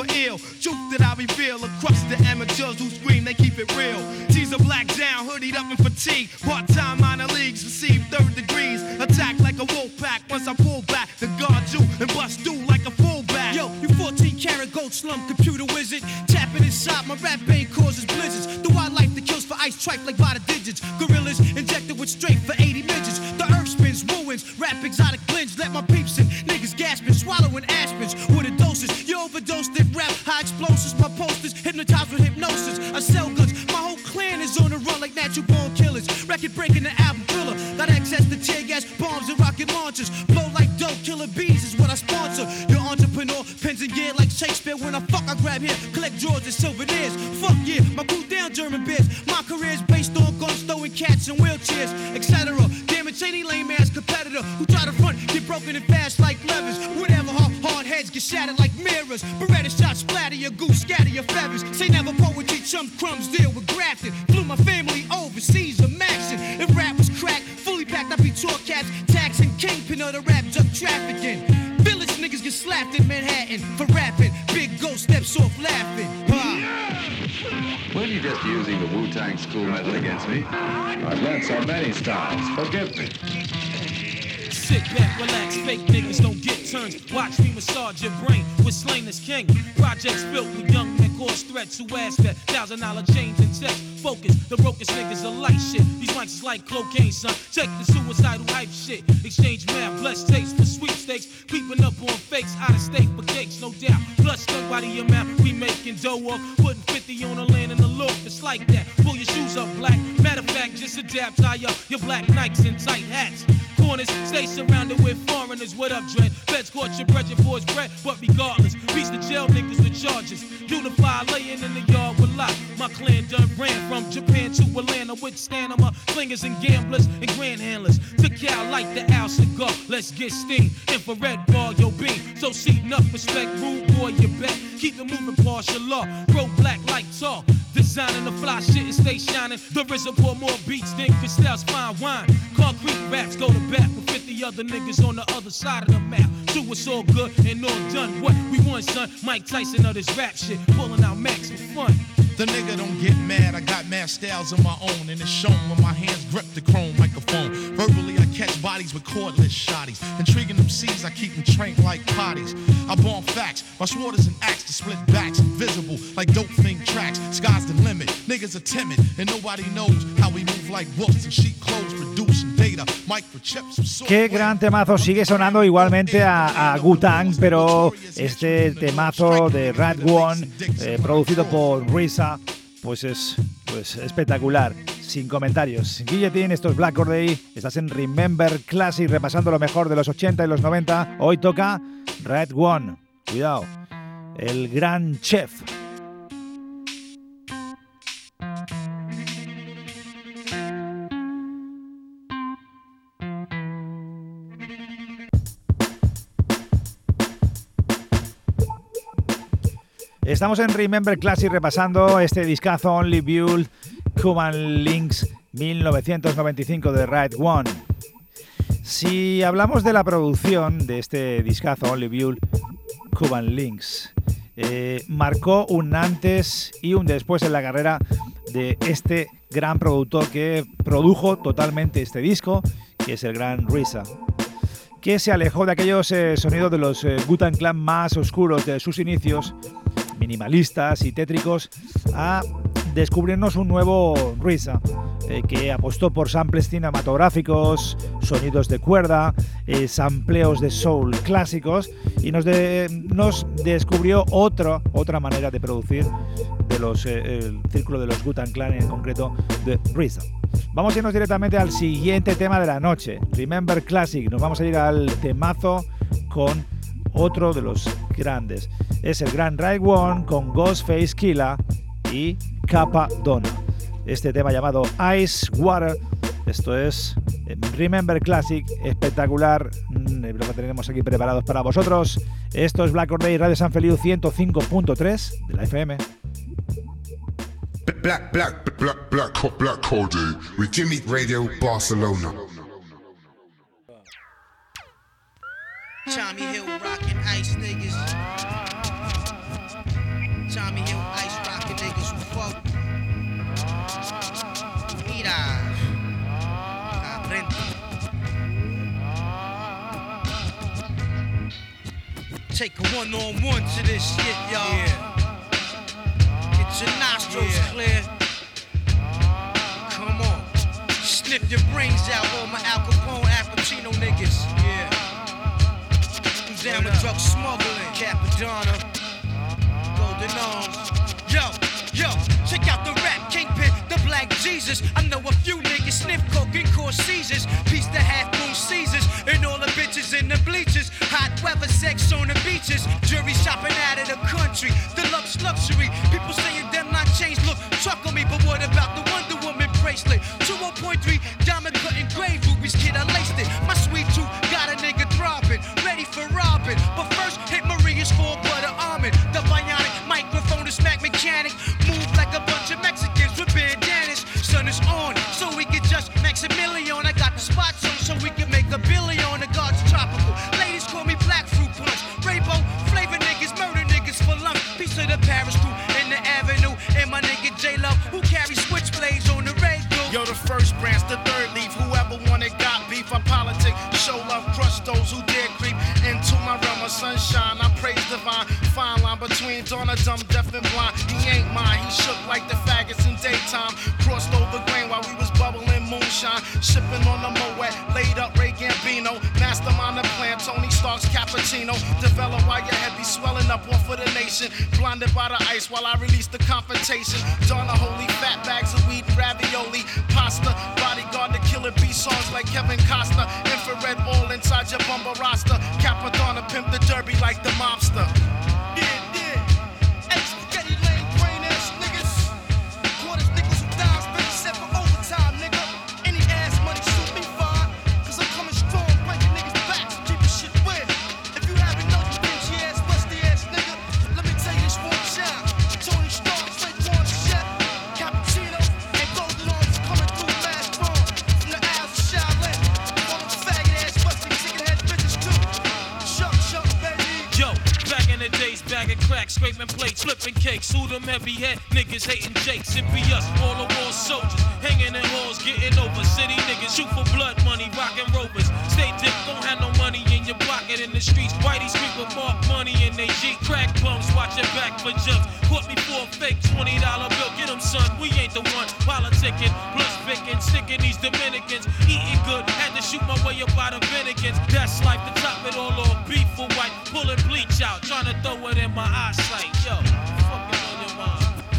an ill, truth that I reveal across the amateurs who scream, they keep it real. A black down, hoodied up in fatigue. Part time minor leagues receive third degrees. Attack like a wolf pack once I pull back to guard you and bust through like a fullback. Yo, you 14 karat gold slum computer wizard. Tapping inside my rap vein causes blizzards. The wildlife that kills for ice tripe like by the digits. Gorillas injected with straight for 80 midgets. The earth spins, ruins, rap exotic blends. Let my peeps in, niggas gasping, swallowing aspens high explosives. My posters hypnotized with hypnosis. I sell goods, my whole clan is on the run like natural born killers. Record breaking the album thriller. Got access to tear gas, bombs, and rocket launchers. Blow like dope, killer bees is what I sponsor. Your entrepreneur, pens and gear like Shakespeare. When I fuck, I grab here, collect drawers and souvenirs. Fuck yeah, my cool down German beers. My career's based on guns, throwing cats in wheelchairs, etc. Damn Damage any lame ass competitor who try to front, get broken and fast like levers. Whatever, hard, hard heads get shattered like mirrors. Beretta your feathers. Say never poetry, chum crumbs deal with grafting. Flew my family overseas, a maxing. If rap was crack, fully packed, I'd be tour caps, taxing kingpin of the rap drug trafficking. Village niggas get slapped in Manhattan for rapping. Big ghost steps off laughing. Were you just using the Wu-Tang school method against me? I've learned so many styles. Forgive me. Sit back, relax, fake niggas don't get turns. Watch me massage your brain with Slain as King. Projects built with young cause threats who ask that thousand dollar change and text. Focus, the brokest niggas are light shit. These mics is like cocaine, son. Check the suicidal hype shit. Exchange math, blessed taste for sweepstakes. Creeping up on fakes, out of state for cakes, no doubt. By the amount we making dough off. Putting 50 on the land in the loop, it's like that. Pull your shoes up, black. Matter of fact, just adapt, tie up your black Nikes and tight hats. Corners stay surrounded with foreigners. What up, Dread? Feds caught your bread, your boys bread. But regardless, reach the jail niggas with charges. Unify, laying in the yard with lot. My clan done ran from Japan to Atlanta with stamina, slingers and gamblers and grand handlers. Took out like the owl cigar. Let's get steam. Infrared bar, yo beam. So seating up, respect, rude boy, you bet. Keep it moving, partial law. Bro, black like talk. Designing the fly shit and stay shining. The pour more beats than Cristal's fine wine. Concrete raps go to bat with 50 other niggas on the other side of the map. Do it's all good and all done. What we want, son? Mike Tyson of this rap shit. Pulling out max for fun. The nigga don't get mad, I got mad styles of my own, and it's shown when my hands grip the chrome microphone. Verbally, I catch bodies with cordless shotties. Intriguing them C's, I keep them trained like potties. I bomb facts, my sword is an axe to split backs, invisible like dope thing tracks. Sky's the limit, niggas are timid, and nobody knows how we move like wolves in sheep clothes, produce Qué gran temazo sigue sonando igualmente a, Wu-Tang, pero este temazo de Rat One, eh, producido por Risa, pues es pues espectacular. Sin comentarios. Guillotine, esto es Black Or Day. Estás en Remember Classic, repasando lo mejor de los 80 y los 90. Hoy toca Red One. Cuidado. El gran chef. Estamos en Remember Classic repasando este discazo Only Build Cuban Links 1995 de Right One. Si hablamos de la producción de este discazo Only Build Cuban Links, eh, marcó un antes y un después en la carrera de este gran productor que produjo totalmente este disco, que es el gran Risa que se alejó de aquellos eh, sonidos de los eh, Clan más oscuros de sus inicios minimalistas y tétricos a descubrirnos un nuevo Risa eh, que apostó por samples cinematográficos, sonidos de cuerda, eh, sampleos de soul clásicos y nos, nos descubrió otra, otra manera de producir de los, eh, el círculo de los Gutan Clan en concreto de Risa. Vamos a irnos directamente al siguiente tema de la noche, Remember Classic. Nos vamos a ir al temazo con otro de los grandes. Es el Gran Ride One con Ghostface Killa y Kappa Donna. Este tema llamado Ice Water, esto es eh, Remember Classic, espectacular, mm, lo que tenemos aquí preparados para vosotros. Esto es Black Day Radio San Feliu 105.3 de la FM. Black, black, black, black, black, Day with Jimmy Radio Barcelona. Tommy Hill rockin' ice niggas. Tommy Hill ice rockin' niggas who fuck. Mira. Take a one on one to this shit, y'all. Get your nostrils clear. Come on. Snip your brains out, all my Al Capone, Al Pacino niggas. Yeah down with drug smuggling. Capadonna, Golden Arms. Yo, yo, check out the rap kingpin, the black Jesus. I know a few niggas sniff coke and cause seizures. Piece the half moon Caesars, and all the bitches in the bleachers. Hot weather, sex on the beaches. Jury shopping out of the country. Deluxe luxury. People saying them not changed. Look, truck on me, but what about the Wonder Woman bracelet? 2.3 diamond cut engraved rubies, kid, I laced it. My ready for robbing. But first, hit Maria's for butter almond. The bionic microphone is smack mechanic.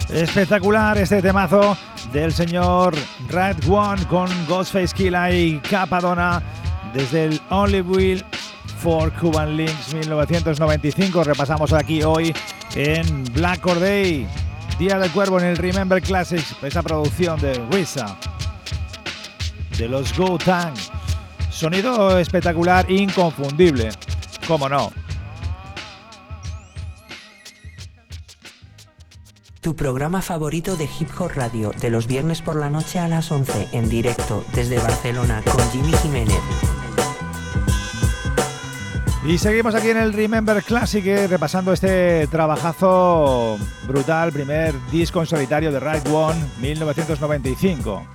Espectacular este temazo del señor Red One con Ghostface Killa y Capadona desde el Only Will for Cuban Links 1995. Repasamos aquí hoy en Black Or Day, Día del Cuervo en el Remember Classics, esa producción de Risa de los Go Tang. Sonido espectacular, inconfundible, cómo no. Tu programa favorito de Hip Hop Radio, de los viernes por la noche a las 11, en directo desde Barcelona con Jimmy Jiménez. Y seguimos aquí en el Remember Classic, eh, repasando este trabajazo brutal, primer disco en solitario de Right One, 1995.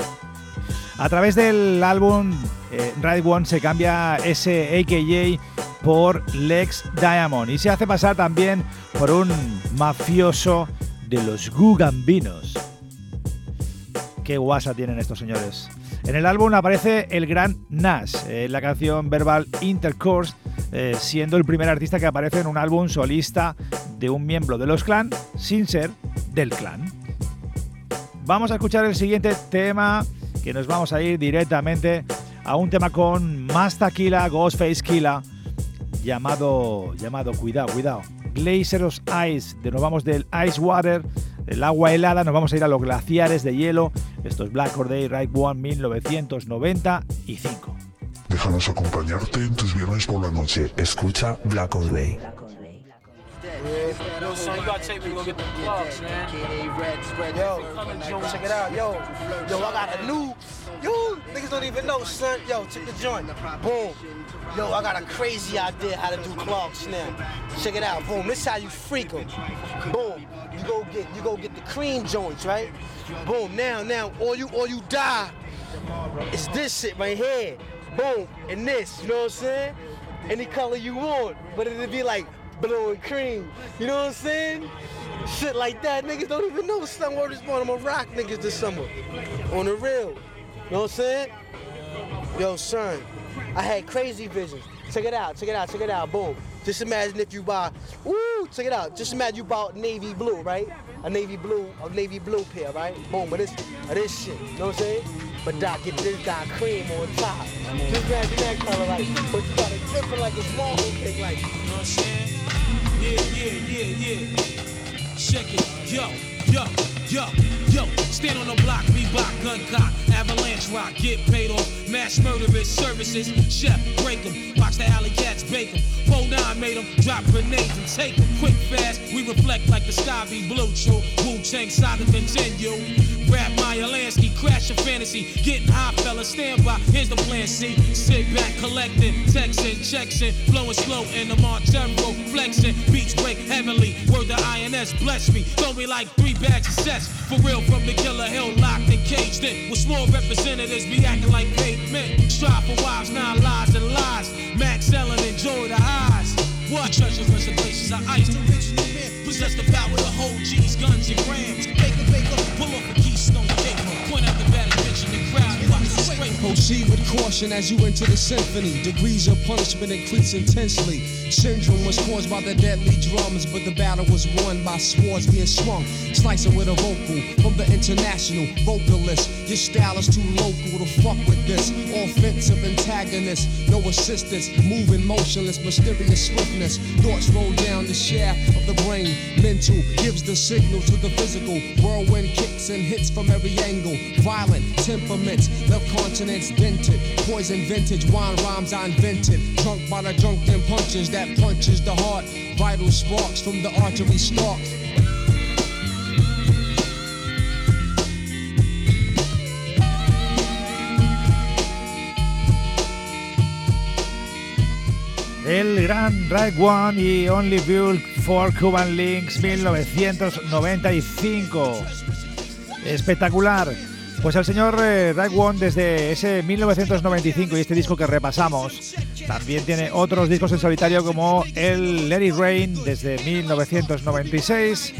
A través del álbum eh, Right One se cambia ese AKJ por Lex Diamond y se hace pasar también por un mafioso de los Gugambinos. Qué guasa tienen estos señores. En el álbum aparece el gran Nash, en la canción Verbal Intercourse, eh, siendo el primer artista que aparece en un álbum solista de un miembro de los clan sin ser del clan. Vamos a escuchar el siguiente tema, que nos vamos a ir directamente a un tema con más taquila, Ghostface Killa, llamado, llamado, cuidado, cuidado, Glazer's Ice. De nos vamos del Ice Water, del agua helada, nos vamos a ir a los glaciares de hielo. Esto es Black Or Day Ride One 1995. Déjanos acompañarte en tus viernes por la noche. Escucha Black Or Day. Yo, son, you gotta take me to go get the plugs, man. Yo, check it out, yo. Yo, I got a new. Niggas don't even know, son. Yo, check the joint. Boom. Yo, I got a crazy idea how to do clogs now. Check it out. Boom. This how you freak 'em. Boom. You go get you go get the cream joints, right? Boom. Now, now, or you or you die It's this shit right here. Boom. And this, you know what I'm saying? Any color you want, but it'll be like blue and cream. You know what I'm saying? Shit like that. Niggas don't even know some word is born. I'm gonna rock niggas this summer. On the real. You know what I'm saying? Yo, son, I had crazy visions. Check it out, check it out, check it out. Boom. Just imagine if you buy, woo, check it out. Just imagine you bought navy blue, right? A navy blue, a navy blue pair, right? Boom, but this, this shit. You know what I'm saying? But Doc, get this guy cream on top. Just imagine that color, like, but you got it dripping like a small cake, like. You know what I'm saying? Yeah, yeah, yeah, yeah. Check it. Yo, yo, yo, yo. Stand on the block, Reebok, gun cock, avalanche rock, get paid off. Mass murderous services, chef, break 'em. Watch the alley cats bake 'em. Pole nine made 'em drop grenades and take 'em. Quick, fast, we reflect like the sky be blue. True, Wu Tang saga continue. Rap Maya Lansky, crash your fantasy. Getting high, fella, stand by. Here's the plan C. Sit back, collecting, texting, checks in, flowing slow in the Montero, flexing. Beats break heavenly. Word to INS, bless me. Throw me like three bags of sets. For real, from the killer hill, locked and caged in. With small representatives be acting like pavement. Strive for wives, nine lies and lies. Max Ellen, enjoy the highs. What treasures in places of ice. The original man possess the power to hold G's, guns, and grams. Baker, baker, pull off a keystone gate. Point out the bad bitch in the crowd. Proceed with caution as you enter the symphony. Degrees of punishment increase intensely. Syndrome was caused by the deadly drums, but the battle was won by swords being swung. Slicing with a vocal from the international vocalist. Your style is too local to fuck with this. Offensive antagonist, no assistance. Moving motionless, mysterious swiftness. Thoughts roll down the shaft of the brain. Mental gives the signal to the physical. Whirlwind kicks and hits from every angle. Violent temperaments, left continents dented. Poison vintage, wine rhymes I invented. Drunk by the drunken punches that punches the heart. Vital sparks from the artery stalks. el gran Right One y Only Built for Cuban Links 1995. Espectacular. Pues el señor eh, desde ese 1995 y este disco que repasamos también tiene otros discos en solitario como el Let Rain desde 1996,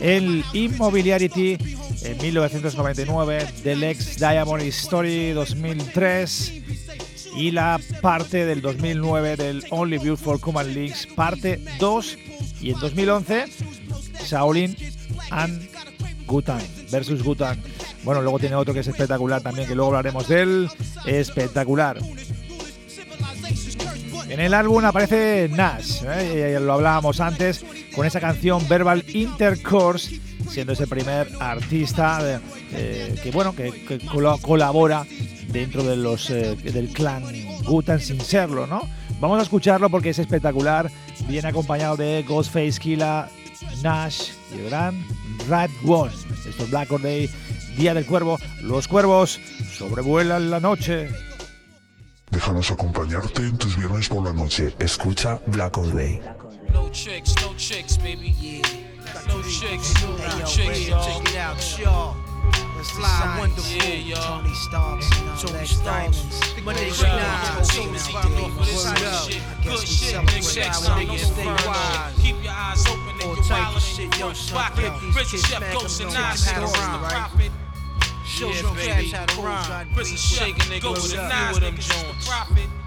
el Immobiliarity en 1999, The Lex Diamond Story 2003 y la parte del 2009 del Only for Command Links, parte 2 y en 2011 Shaolin and Gutan versus Gutan. Bueno, luego tiene otro que es espectacular también, que luego hablaremos de él. Espectacular. En el álbum aparece Nash, ¿eh? lo hablábamos antes, con esa canción Verbal Intercourse, siendo ese primer artista eh, que bueno que, colabora dentro de los eh, del clan Gutan sin serlo, ¿no? Vamos a escucharlo porque es espectacular, viene acompañado de Ghostface Killa, Nash y el gran Rat One. Esto es Black Day Día del Cuervo, los cuervos sobrevuelan la noche. Déjanos acompañarte en tus viernes por la noche. Escucha Black Hole Day. No chicks, no chicks, baby. Yeah. No chicks, no chicks, Check it out, sure. Fly wonderful. Yeah, y'all. Tony Starks, Tony Starks. Right now, Tony Starks. Word up. I guess we celebrate our stay wise. Keep your eyes open and your wallet shit, yo, son. Rich chef, ghost and nine, right? Shows yeah, baby. how to rhyme. Prison shaking niggas with a nine, niggas just the profit.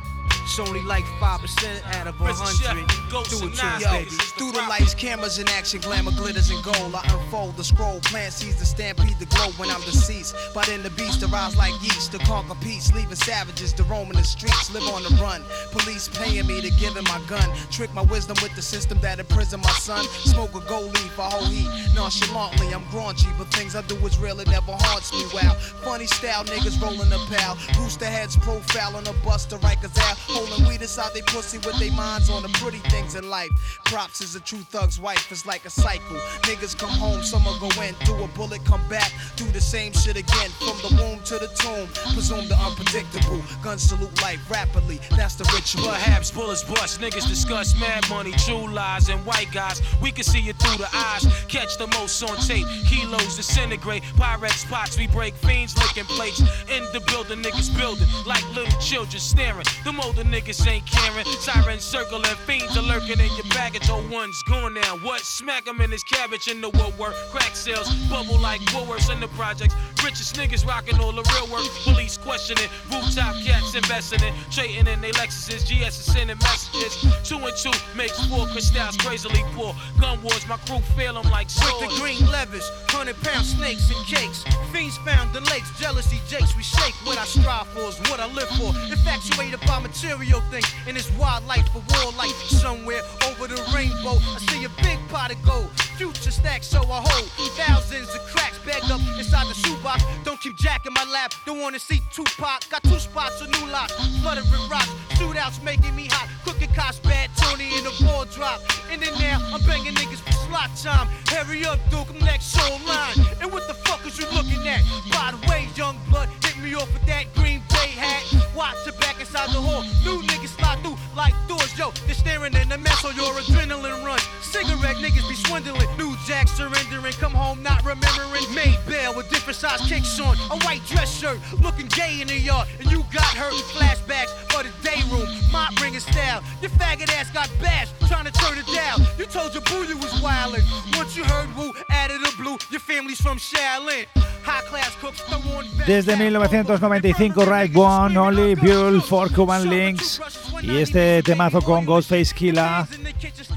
It's only like 5% out of 100. Do it to baby. Through the lights, cameras in action, glamour glitters and gold. I unfold the scroll, plant seeds to stampede the glow when I'm deceased. But in the beast, to rise like yeast to conquer peace, leaving savages to roam in the streets, live on the run. Police paying me to give him my gun. Trick my wisdom with the system that imprisoned my son. Smoke a gold leaf, a whole heat. Nonchalantly, I'm graunchy, but things I do is real, it never haunts me. Wow, funny style, niggas rolling a pal. Rooster heads profiling a buster, Rikers out. Holding weed inside they pussy with their minds on the pretty things in life. Props is a true thug's wife, it's like a cycle. Niggas come home, summer go in, do a bullet, come back, do the same shit again. From the womb to the tomb, presume the unpredictable. Gun salute life rapidly, that's the ritual. Perhaps bullets bust, niggas discuss mad money, true lies, and white guys. We can see it through the eyes, catch the most on tape. Kilos disintegrate, Pyrex pots, we break fiends licking plates. In the building, niggas building like little children staring. The molder the niggas ain't caring. Sirens circling, fiends are lurking in your baggage. Oh, one's gone now. What? Smack him in his cabbage in the woodwork. Crack sales, bubble like Woolworths in the projects. Richest niggas rocking all the real work. Police questioning, rooftop cats investing in. Trading in they Lexuses, GS is sending messages. Two and two makes four, crystals crazily poor. Gun wars, my crew feel them like swords. With the green levers, hundred pound snakes and cakes. Fiends found the lakes, jealousy jakes. We shake what I strive for is what I live for. Infatuated by material things. thing in this wild life for war life somewhere over the rainbow. I see a big pot of gold, future stacks, so I hold thousands of cracks bagged up inside the shoebox. Don't keep Jack in my lap, don't wanna see Tupac. Got two spots, a new lock, flooded with rocks, shootouts making me hot. Cooking cops, bad Tony in the ball drop. And then now I'm banging niggas for slot time. Hurry up, Duke, I'm next show line. And what the fuck is you looking at? By the way, young blood, me off with that green bay hat. Watch it back inside the hall. New niggas slide through like doors, yo. They're staring in the mess on your adrenaline run. Cigarette niggas be swindling. New jack surrendering. Come home not remembering. Made bail with different size kicks on. A white dress shirt. Looking gay in the yard. And you got hurt. Flashbacks for the day room. My bringing style. Your faggot ass got bashed. Trying to turn it down. You told your boo you was wildin'. Once you heard woo, of the blue. Your family's from Shaolin. High class cooks, throw on Desde 1995, Right One, Only Build for Cuban Links y este temazo con Ghostface Killa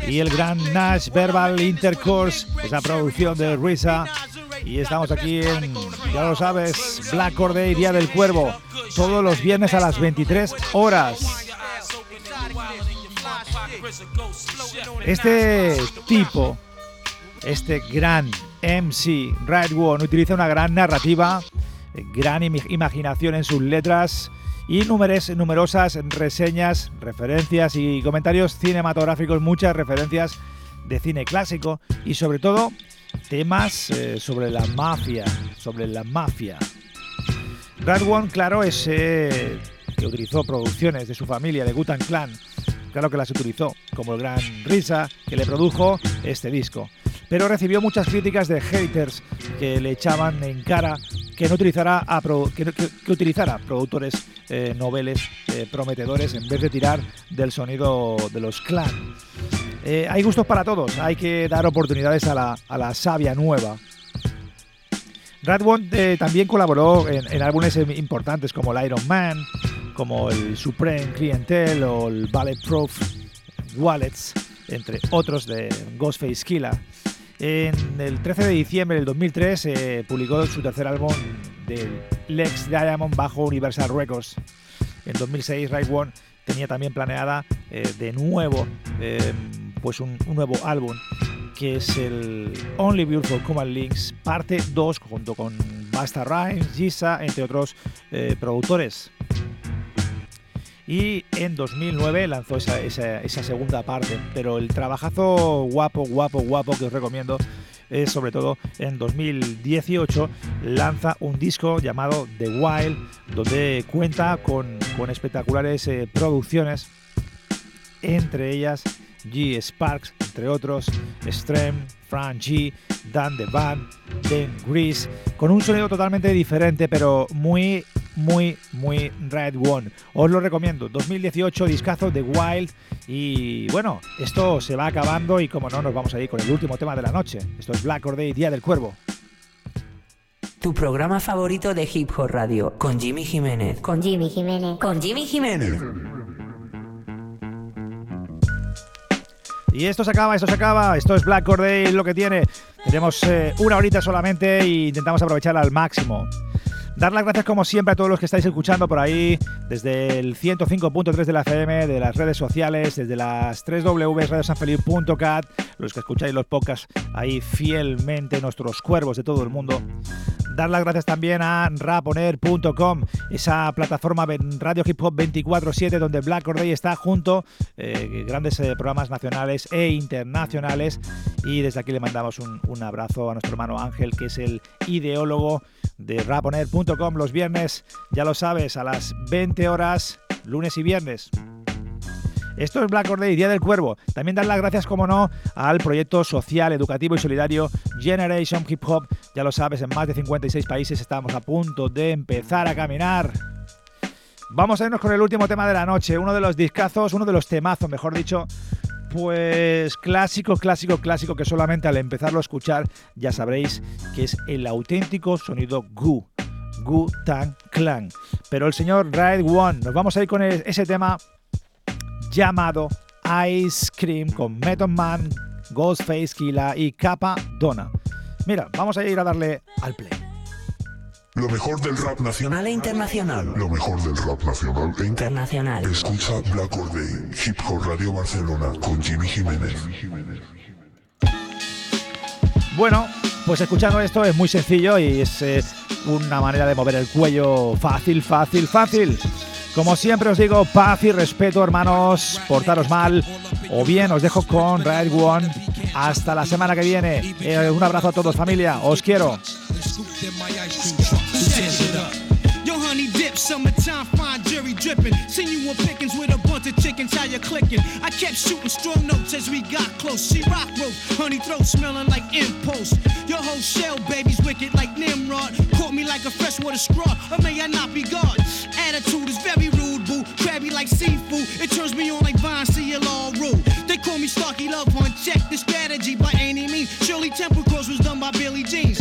y el gran Nash Verbal Intercourse, esa producción de Risa. Y estamos aquí en, ya lo sabes, Black Corday, Día del Cuervo, todos los viernes a las 23 horas. Este tipo, este gran MC Right One utiliza una gran narrativa, gran imaginación en sus letras y numerosas reseñas, referencias y comentarios cinematográficos, muchas referencias de cine clásico y sobre todo temas eh, sobre la mafia, sobre la mafia. Right One, claro, es que utilizó producciones de su familia, de Gutan Clan, claro que las utilizó, como el gran Risa que le produjo este disco. Pero recibió muchas críticas de haters que le echaban en cara que no utilizara, a que, utilizara productores eh, noveles eh, prometedores en vez de tirar del sonido de los clan. Eh, hay gustos para todos, hay que dar oportunidades a la, a la savia nueva. Radwon también colaboró en, en, álbumes importantes como el Iron Man, como el Supreme Clientel o el Bulletproof Wallets, entre otros de Ghostface Killer. En el 13 de diciembre del 2003 eh, publicó su tercer álbum de Lex Diamond bajo Universal Records. En 2006 Right One tenía también planeada eh, de nuevo eh, pues un, nuevo álbum que es el Only Beautiful Command Links parte 2 junto con Basta Rhymes, Giza, entre otros productores y en 2009 lanzó esa, segunda parte. Pero el trabajazo guapo, guapo, guapo que os recomiendo es sobre todo en 2018 lanza un disco llamado The Wild, donde cuenta con, espectaculares eh, producciones, entre ellas G. Sparks, entre otros, Strem, Fran G, Dan The Band, Dan Grease, con un sonido totalmente diferente, pero muy muy, muy Red One. Os lo recomiendo. 2018, discazo de Wild. Y bueno, esto se va acabando y como no, nos vamos a ir con el último tema de la noche. Esto es Black Or Day, Día del Cuervo. Tu programa favorito de Hip Hop Radio, con Jimmy Jiménez. Con Jimmy Jiménez. Con Jimmy Jiménez. Y esto se acaba, esto se acaba. Esto es Black Or Day, lo que tiene. Tenemos eh, una horita solamente e intentamos aprovecharla al máximo. Dar las gracias como siempre a todos los que estáis escuchando por ahí, desde el 105.3 de la FM, de las redes sociales, desde las 3 www.radiosanfeliu.cat, los que escucháis los podcasts ahí fielmente, nuestros cuervos de todo el mundo. Dar las gracias también a raponer.com, esa plataforma Radio Hip Hop 24-7 donde Black Or está junto, eh, grandes eh, programas nacionales e internacionales. Y desde aquí le mandamos un abrazo a nuestro hermano Ángel, que es el ideólogo de raponer.com los viernes, ya lo sabes, a las 20 horas, lunes y viernes. Esto es Black Day, Día del Cuervo. También dar las gracias, como no, al proyecto social, educativo y solidario Generation Hip Hop. Ya lo sabes, en más de 56 países estamos a punto de empezar a caminar. Vamos a irnos con el último tema de la noche, uno de los discazos, uno de los temazos, mejor dicho, pues clásico, clásico, clásico que solamente al empezarlo a escuchar ya sabréis que es el auténtico sonido Gu. Gu Tang Clan. Pero el señor Ride One, nos vamos a ir con ese tema llamado Ice Cream con Method Man, Ghostface Killa y Kappa Donna. Mira, vamos a ir a darle al play. Lo mejor del rap nacional e internacional. Lo mejor del rap nacional e internacional. Escucha Black Or Day, Hip Hop Radio Barcelona con Jimmy Jiménez. Bueno, pues escuchando esto es muy sencillo y es eh, una manera de mover el cuello fácil, fácil, fácil. Como siempre os digo, paz y respeto, hermanos, portaros mal o bien os dejo con Red One. Hasta la semana que viene. Eh, un abrazo a todos, familia. Os quiero. Summertime fine jerry dripping. Seen you on pickings with a bunch of chickens, how you clicking? I kept shooting strong notes as we got close. She rock rope, honey throat smelling like impulse. Your whole shell, baby's wicked like Nimrod. Caught me like a freshwater straw, or may I not be God? Attitude is very rude, boo. Crabby like seafood, it turns me on like Vine, all rude. They call me Starky Love One, check the strategy by any means. Shirley Temple Cross was done by Billy Jeans.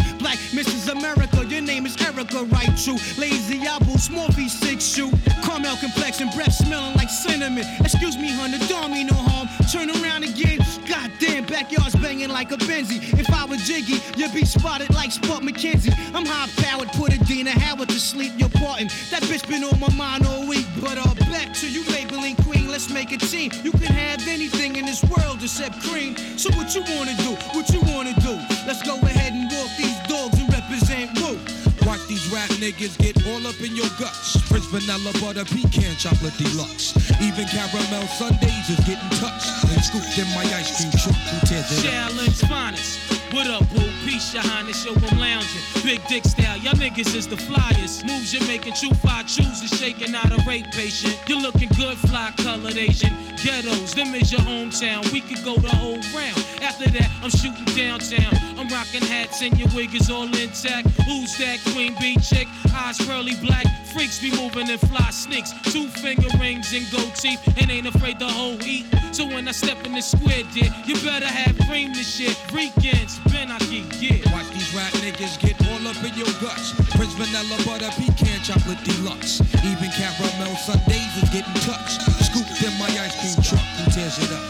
Erica, right? True. Lazy small V six shoe. Caramel complexion, breath smelling like cinnamon. Excuse me, honey, don't mean no harm. Turn around again. Goddamn, backyard's banging like a Benzie. If I was Jiggy, you'd be spotted like Spot McKenzie. I'm high powered, put a Dina Howard to sleep. You're parting. That bitch been on my mind all week. But uh, back to you, labeling queen. Let's make a team. You can have anything in this world except cream. So what you wanna do? What you wanna do? Let's go niggas get all up in your guts. Prince vanilla butter pecan chocolate deluxe. Even caramel sundaes is getting touched and scooped in my ice cream truck. Who tears it? Challenge finest. What up, boo? Peace, your highness, show I'm lounging. Big dick style, y'all niggas is the flyers. Moves you're making, true five chooses, shaking out a rape patient. You're looking good, fly colored Asian. Ghettos, them is your hometown. We could go the whole round. After that, I'm shooting downtown. I'm rocking hats and your wig is all intact. Who's that queen bee chick? Eyes pearly black. Freaks be moving in fly sneaks. Two finger rings and gold teeth. And ain't afraid to whole eat. So when I step in the square, dear, you better have cream this shit. Weekends, Ben Aki, yeah. Watch these rap niggas get all up in your guts. Prince Vanilla Butter Pecan Chocolate Deluxe. Even caramel Sundays is getting touched. Scooped in my ice cream truck. Who tears it up?